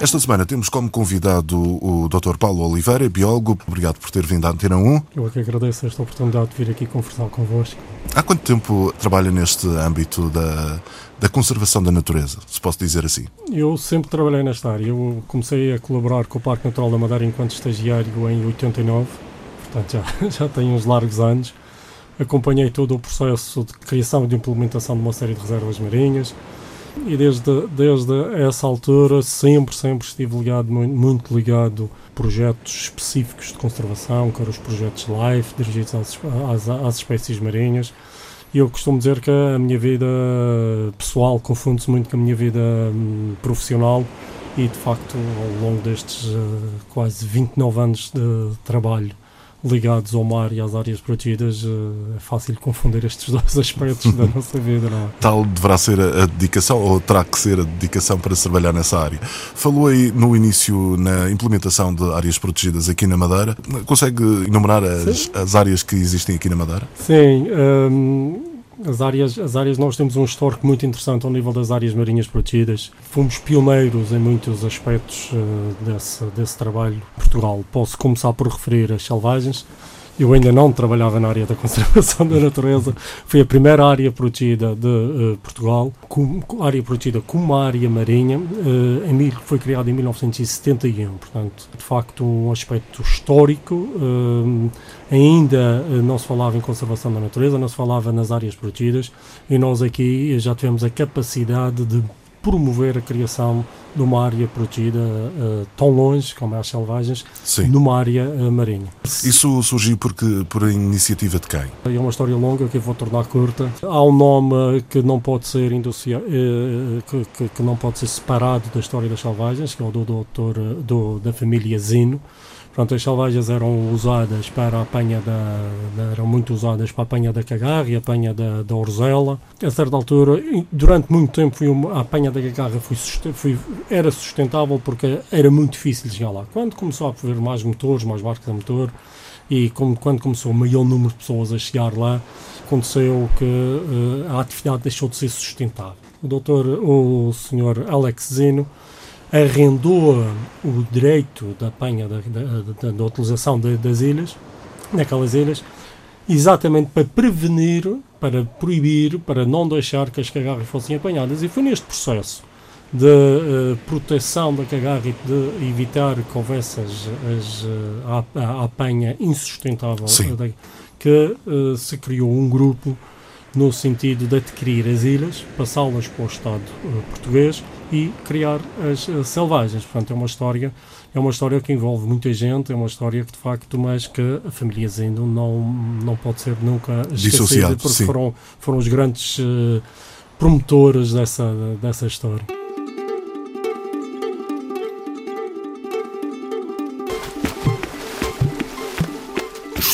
Esta semana temos como convidado o Dr. Paulo Oliveira, biólogo. Obrigado por ter vindo à Antena 1. Eu é que agradeço esta oportunidade de vir aqui conversar convosco. Há quanto tempo trabalha neste âmbito da, da conservação da natureza, se posso dizer assim? Eu sempre trabalhei nesta área. Eu comecei a colaborar com o Parque Natural da Madeira enquanto estagiário em 89, portanto já, já tenho uns largos anos. Acompanhei todo o processo de criação e de implementação de uma série de reservas marinhas e desde, desde essa altura sempre, sempre estive ligado, muito ligado a projetos específicos de conservação, que eram os projetos LIFE, dirigidos às, às, às espécies marinhas. E eu costumo dizer que a minha vida pessoal confunde-se muito com a minha vida hum, profissional e, de facto, ao longo destes uh, quase 29 anos de trabalho ligados ao mar e às áreas protegidas, eh, é fácil confundir estes dois aspectos da nossa vida, não é? Tal deverá ser a dedicação, ou terá que ser a dedicação para se trabalhar nessa área. Falou aí no início na implementação de áreas protegidas aqui na Madeira. Consegue enumerar as, as áreas que existem aqui na Madeira? Sim. Um, as áreas, as áreas, nós temos um histórico muito interessante ao nível das áreas marinhas protegidas. Fomos pioneiros em muitos aspectos uh, desse, desse trabalho Portugal. Posso começar por referir as selvagens. Eu ainda não trabalhava na área da conservação da natureza. Foi a primeira área protegida de uh, Portugal, com, área protegida como área marinha. Uh, em, foi criada em 1971. Portanto, de facto, um aspecto histórico. Uh, ainda não se falava em conservação da natureza, não se falava nas áreas protegidas. E nós aqui já tivemos a capacidade de promover a criação de uma área protegida uh, tão longe como é as selvagens, Sim. numa área uh, marinha. Isso surgiu porque, por iniciativa de quem? É uma história longa que eu vou tornar curta. Há um nome que não pode ser uh, que, que, que, não pode ser separado da história das selvagens, que é o do doutor do, da família Zino. Pronto, as selvagens eram usadas para a apanha da, da, eram muito usadas para a apanha da cagarra e a apanha da, da orzela. A certa altura, durante muito tempo, foi uma, a apanha da cagarra foi, foi, era sustentável porque era muito difícil chegar lá. Quando começou a haver mais motores, mais barcos a motor, e como, quando começou o maior número de pessoas a chegar lá, aconteceu que uh, a atividade deixou de ser sustentável. O doutor, o senhor Alex Zeno, arrendou o direito da apanha, da, da, da utilização de, das ilhas, naquelas ilhas, exatamente para prevenir, para proibir, para não deixar que as cagarras fossem apanhadas. E foi neste processo de uh, proteção da cagarra e de evitar que houvesse as, as, uh, a, a, apanha insustentável uh, que se criou um grupo no sentido de adquirir as ilhas, passá-las para o Estado português e criar as, as, selvagens. Portanto, é uma história é uma história que envolve muita gente, é uma história que de facto, mas que a família Zendo não não pode ser nunca esquecida porque sim. foram foram os grandes uh, promotores dessa dessa história.